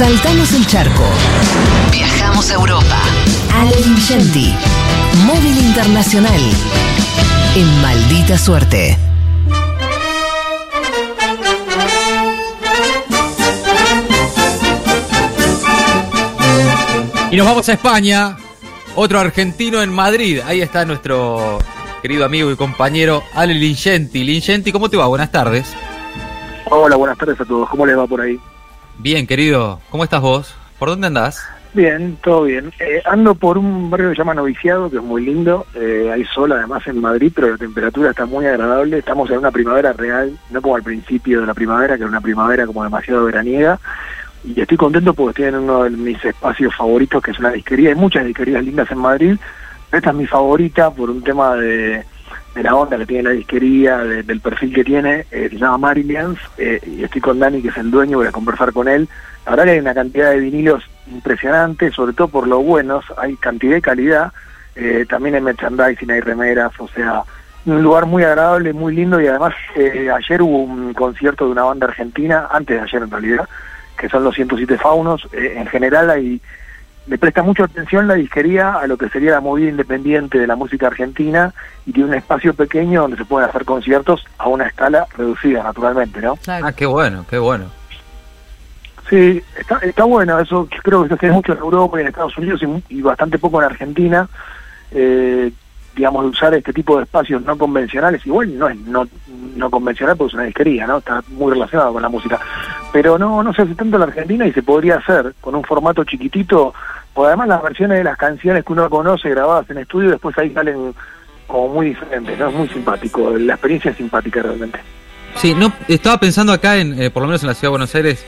Saltamos el charco. Viajamos a Europa. Ale Vincenti. Móvil Internacional. En maldita suerte. Y nos vamos a España. Otro argentino en Madrid. Ahí está nuestro querido amigo y compañero Ale Lingenti. Lingenti, ¿cómo te va? Buenas tardes. Hola, buenas tardes a todos. ¿Cómo les va por ahí? Bien, querido. ¿Cómo estás vos? ¿Por dónde andás? Bien, todo bien. Eh, ando por un barrio que se llama Noviciado, que es muy lindo. Eh, hay sol además en Madrid, pero la temperatura está muy agradable. Estamos en una primavera real, no como al principio de la primavera, que era una primavera como demasiado veraniega y estoy contento porque estoy en uno de mis espacios favoritos, que es una disquería. Hay muchas disquerías lindas en Madrid. Esta es mi favorita por un tema de, la onda que tiene la disquería, del perfil que tiene. Eh, se llama Marillians eh, y estoy con Dani, que es el dueño, voy a conversar con él. La verdad que hay una cantidad de vinilos impresionante, sobre todo por lo buenos. Hay cantidad y calidad. Eh, también hay merchandising, hay remeras, o sea, un lugar muy agradable, muy lindo y además ayer hubo un concierto de una banda argentina, antes de ayer en realidad, que son los 107 faunos. Eh, en general hay, le presta mucha atención la disquería a lo que sería la movida independiente de la música argentina y tiene un espacio pequeño donde se pueden hacer conciertos a una escala reducida, naturalmente, ¿no? Ah, qué bueno, qué bueno. Sí, está, está bueno, eso creo que se hace mucho en Europa y en Estados Unidos y, bastante poco en Argentina. Eh, digamos, de usar este tipo de espacios no convencionales, igual no es no, no convencional porque es una disquería, ¿no? Está muy relacionado con la música. Pero no, no se hace tanto en la Argentina y se podría hacer con un formato chiquitito, porque además las versiones de las canciones que uno conoce grabadas en estudio después ahí salen como muy diferentes, ¿no? Es muy simpático, la experiencia es simpática realmente. Sí, no, estaba pensando acá, en, eh, por lo menos en la Ciudad de Buenos Aires,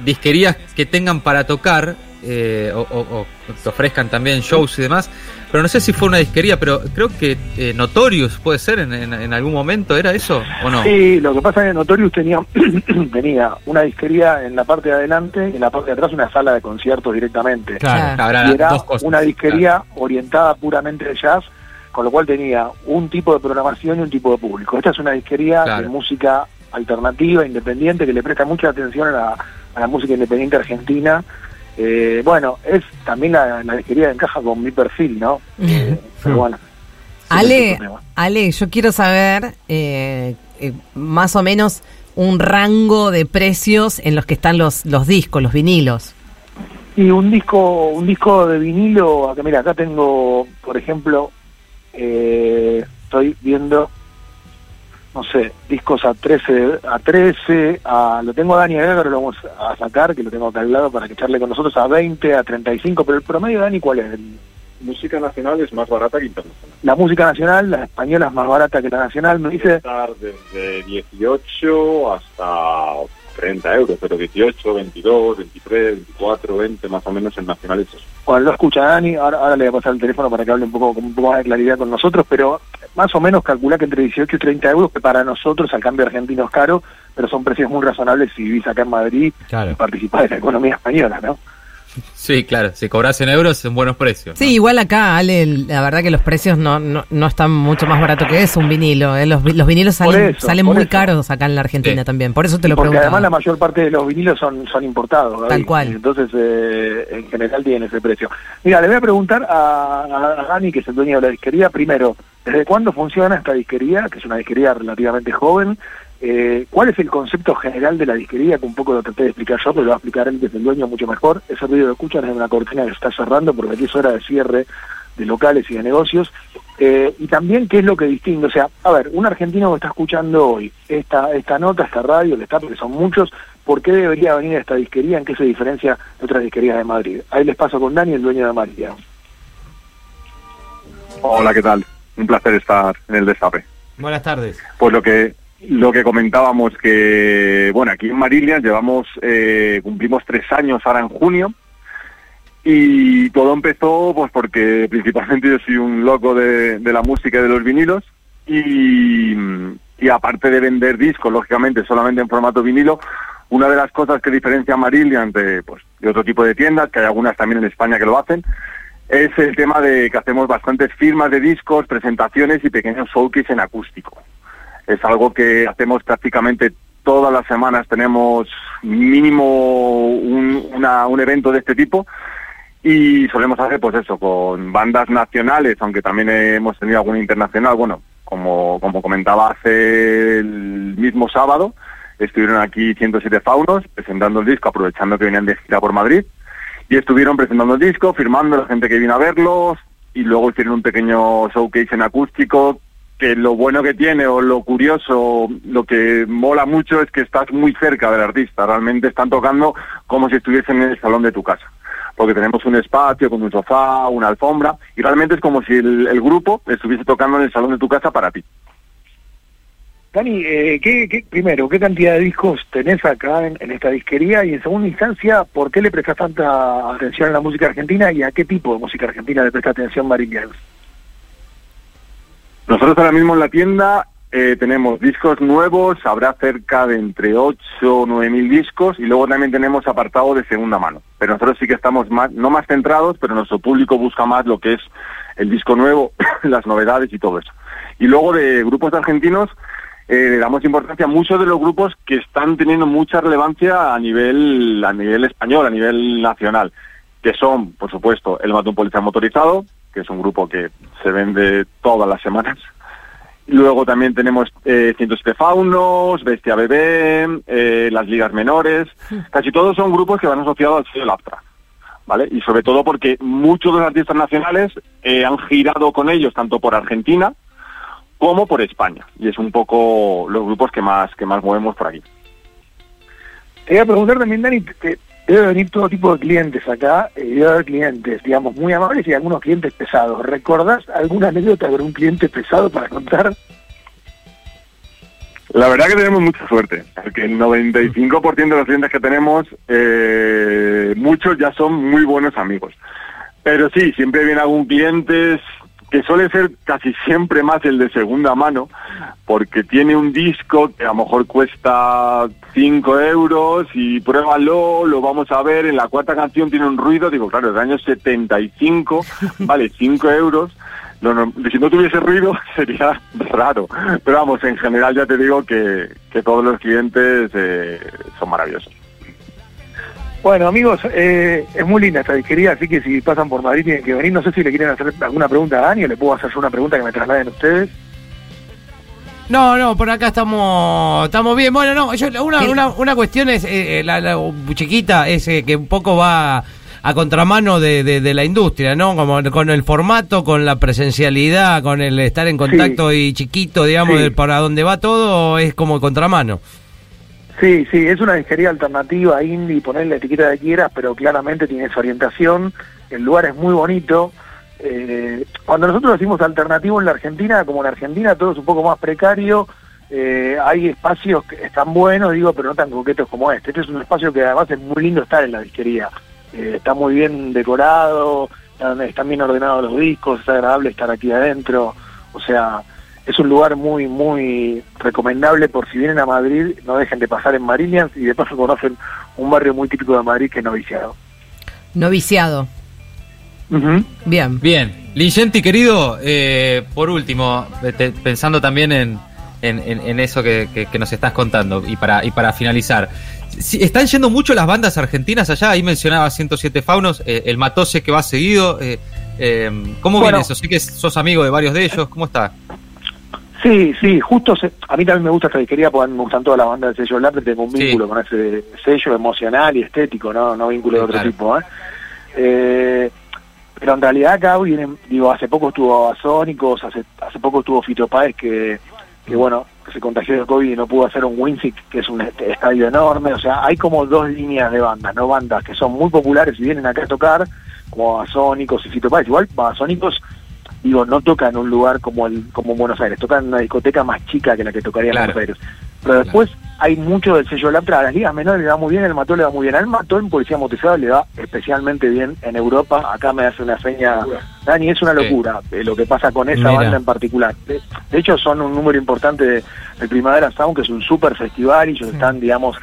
disquerías que tengan para tocar eh, o, o, que ofrezcan también shows y demás. Pero no sé si fue una disquería, pero creo que eh, Notorious puede ser en, en, algún momento, ¿era eso o no? Sí, lo que pasa es que Notorious tenía, tenía una disquería en la parte de adelante y en la parte de atrás una sala de conciertos directamente. Claro, y era una disquería orientada puramente de jazz, con lo cual tenía un tipo de programación y un tipo de público. Esta es una disquería de música alternativa, independiente, que le presta mucha atención a la, a la música independiente argentina eh, bueno, es también la, la disquería encaja con mi perfil, ¿no? Eh, pero bueno. Ale, Ale, yo quiero saber eh, más o menos un rango de precios en los que están los, los discos, los vinilos. Y un disco, un disco de vinilo, acá mira, acá tengo, por ejemplo, estoy viendo no sé, discos a 13, a 13, a, lo tengo a Dani acá, que lo vamos a sacar, que lo tengo acá al lado para que echarle con nosotros a 20, a 35, pero el promedio, Dani, ¿cuál es? música nacional es más barata que internacional. La música nacional, la española es más barata que la nacional, me dice... Estar desde 18 hasta 30 euros, pero 18, 22, 23, 24, 20 más o menos en nacionales. Bueno, lo escucha Dani, ahora, le voy a pasar el teléfono para que hable un poco con un poco más de claridad con nosotros, pero más o menos calcula que entre 18 y 30 euros, que para nosotros al cambio argentino es caro, pero son precios muy razonables si vivís acá en Madrid y participás de la economía española, ¿no? Sí, claro, si cobras en euros son buenos precios. Sí, igual acá, Ale, la verdad que los precios no, no, están mucho más baratos que eso, un vinilo. ¿eh? Los, los, vinilos salen, salen muy caros acá en la Argentina también, por eso te lo Porque además la mayor parte de los vinilos son, son importados. Tal cual. Entonces, eh, en general tienen ese precio. Mira, le voy a preguntar a, a, Dani, que es el dueño de la disquería, primero, ¿desde cuándo funciona esta disquería? Que es una disquería relativamente joven. Eh, ¿Cuál es el concepto general de la disquería? Que un poco lo traté de explicar yo, pero lo va a explicar él desde el dueño mucho mejor. Ese ruido de escuchan es una cortina que se está cerrando porque aquí es hora de cierre de locales y de negocios. Eh, y también qué es lo que distingue. O sea, a ver, un argentino que está escuchando hoy esta, esta nota, esta radio, le está, porque son muchos, ¿por qué debería venir a esta disquería? ¿En qué se diferencia de otras disquerías de Madrid? Ahí les paso con Dani, el dueño de María. Hola, ¿qué tal? Un placer estar en el Destape. Buenas tardes. Pues lo que lo que comentábamos que, bueno, aquí en Marilia llevamos, eh, cumplimos tres años ahora en junio y todo empezó pues porque principalmente yo soy un loco de, la música y de los vinilos y, aparte de vender discos, lógicamente solamente en formato vinilo, una de las cosas que diferencia a Marilia de, pues, de otro tipo de tiendas, que hay algunas también en España que lo hacen, es el tema de que hacemos bastantes firmas de discos, presentaciones y pequeños showcase en acústico es algo que hacemos prácticamente todas las semanas. Tenemos mínimo un, una, un evento de este tipo y solemos hacer pues eso con bandas nacionales aunque también hemos tenido alguna internacional bueno como como comentaba hace el mismo sábado estuvieron aquí 107 faunos presentando el disco aprovechando que venían de gira por Madrid y estuvieron presentando el disco firmando la gente que vino a verlos y luego hicieron un pequeño showcase en acústico que lo bueno que tiene o lo curioso, lo que mola mucho es que estás muy cerca del artista, realmente están tocando como si estuviesen en el salón de tu casa, porque tenemos un espacio con un sofá, una alfombra, y realmente es como si el, grupo estuviese tocando en el salón de tu casa para ti. Dani, eh, ¿qué, primero, ¿qué cantidad de discos tenés acá en, esta disquería? Y en segunda instancia, ¿por qué le prestas tanta atención a la música argentina y a qué tipo de música argentina le presta atención Marín nosotros ahora mismo en la tienda eh, tenemos discos nuevos, habrá cerca de entre 8 o 9 mil discos y luego también tenemos apartado de segunda mano. Pero nosotros sí que estamos más, no más centrados, pero nuestro público busca más lo que es el disco nuevo, las novedades y todo eso. Y luego de grupos argentinos, eh, le damos importancia a muchos de los grupos que están teniendo mucha relevancia a nivel, a nivel español, a nivel nacional, que son, por supuesto, el Matón Policía Motorizado, que es un grupo que se vende todas las semanas. Luego también tenemos eh, 107 Faunos, Bestia Bebé, eh, las ligas menores. Casi todos son grupos que van asociados al sello Laptra. ¿Vale? Y sobre todo porque muchos de los artistas nacionales eh, han girado con ellos tanto por Argentina como por España. Y es un poco los grupos que más que más movemos por aquí. Te voy a preguntar también, Dani, debe venir todo tipo de clientes acá, y debe haber clientes, digamos, muy amables y algunos clientes pesados. ¿Recordás alguna anécdota de un cliente pesado para contar? La verdad que tenemos mucha suerte, porque el 95% de los clientes que tenemos, eh, muchos ya son muy buenos amigos. Pero sí, siempre viene algún cliente, que suele ser casi siempre más el de segunda mano, porque tiene un disco que a lo mejor cuesta 5 euros y pruébalo, lo vamos a ver, en la cuarta canción tiene un ruido, digo, claro, es del año 75, vale 5 euros, si no tuviese ruido sería raro, pero vamos, en general ya te digo que, que todos los clientes eh, son maravillosos. Bueno, amigos, eh, es muy linda esta disquería, así que si pasan por Madrid tienen que venir. No sé si le quieren hacer alguna pregunta a Dani o le puedo hacer una pregunta que me trasladen ustedes. No, no, por acá estamos estamos bien. Bueno, no, yo, una, una, una cuestión es, eh, eh, la, la, chiquita, es que un poco va a contramano de, de, la industria, ¿no? Como con el formato, con la presencialidad, con el estar en contacto y chiquito, digamos, para dónde va todo, es como contramano. Sí, sí, es una disquería alternativa, indie, poner la etiqueta que quieras, pero claramente tiene esa orientación, el lugar es muy bonito. Eh, cuando nosotros decimos alternativo en la Argentina, como en Argentina todo es un poco más precario, eh, hay espacios que están buenos, digo, pero no tan coquetos como este. Este es un espacio que además es muy lindo estar en la disquería. Eh, está muy bien decorado, están bien ordenados los discos, es agradable estar aquí adentro. O sea, es un lugar muy, muy recomendable por si vienen a Madrid, no dejen de pasar en Marilians y de paso conocen un barrio muy típico de Madrid que es Noviciado. Noviciado. Bien. Bien. Ligenti, querido, eh, por último, pensando también en, en, eso que, nos estás contando y para, y para finalizar. están yendo mucho las bandas argentinas allá, ahí mencionaba 107 Faunos, eh, el Matose que va seguido. Eh, ¿Cómo viene eso? Sí que sos amigo de varios de ellos, ¿cómo está? Sí, sí, justo a mí también me gusta esta disquería porque me gustan todas las bandas de sello Lapre, tengo un vínculo con ese sello emocional y estético, no, no vínculo de otro tipo. ¿eh? ¿eh? pero en realidad acá vienen, digo, hace poco estuvo Basónicos, hace, hace poco estuvo Fito Páez que, que bueno, que se contagió de COVID y no pudo hacer un Winsic, que es un estadio enorme, o sea, hay como dos líneas de bandas, ¿no? Bandas que son muy populares y vienen acá a tocar, como Basónicos y Fito Páez, igual Basónicos digo, no toca en un lugar como el como Buenos Aires, toca en una discoteca más chica que la que tocaría en Buenos Aires. Pero después hay mucho del sello Laptra, a las ligas menores le va muy bien, el Mató le va muy bien, al Mató en Policía Motorizada le va especialmente bien en Europa, acá me hace una seña, Dani, es una locura eh, lo que pasa con esa banda en particular. De, hecho son un número importante de, Primavera Sound, que es un super festival y ellos están, digamos,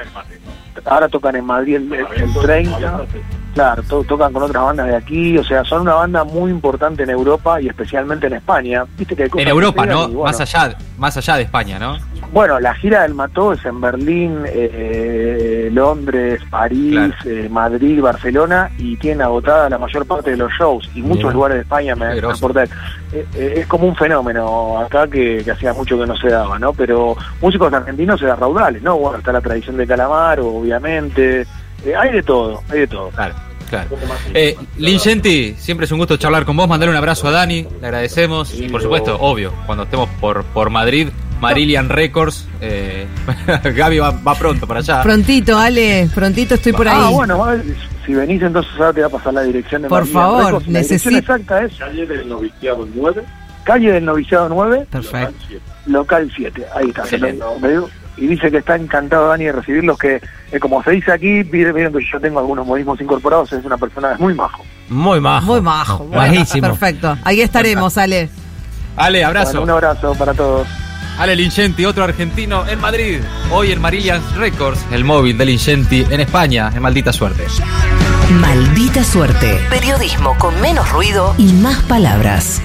ahora tocan en Madrid el, el 30 Claro, tocan con otras bandas de aquí, o sea, son una banda muy importante en Europa y especialmente en España. ¿Viste que en Europa, ¿no? Más allá, más allá de España, ¿no? Bueno, la gira del Mató es en Berlín, eh, Londres, París, Claro. eh, Madrid, Barcelona y tiene agotada la mayor parte de los shows y muchos Bien. lugares de España me, aporta. Eh, eh, es como un fenómeno acá que, que hacía mucho que no se daba, ¿no? Pero músicos argentinos da raudales, ¿no? Bueno, está la tradición de Calamaro, obviamente. Eh, hay de todo, hay de todo. Claro, claro. Eh, Lin Genti, siempre es un gusto charlar con vos, mandarle un abrazo a Dani, le agradecemos. Y por supuesto, obvio, cuando estemos por, por Madrid, Marillion Records, eh, Gaby va, va pronto para allá. Prontito, Ale, prontito estoy por ahí. Ah, bueno, si venís entonces ahora te va a pasar la dirección de Por favor, necesito- exacta es Calle del Noviciado 9. Calle del Noviciado 9, Perfecto. local 7. Ahí está. Excelente. Y dice que está encantado Dani de recibirlos, que eh, como se dice aquí, vieron que yo tengo algunos modismos incorporados, es una persona muy majo. Muy majo. Muy majo. Bueno, Bajísimo. perfecto. Ahí estaremos, Ale. Ale, abrazo. Bueno, un abrazo para todos. Ale Lingenti, otro argentino en Madrid. Hoy en Marillion Records, el móvil de Lingenti en España, en maldita suerte. Maldita suerte. Periodismo con menos ruido y más palabras.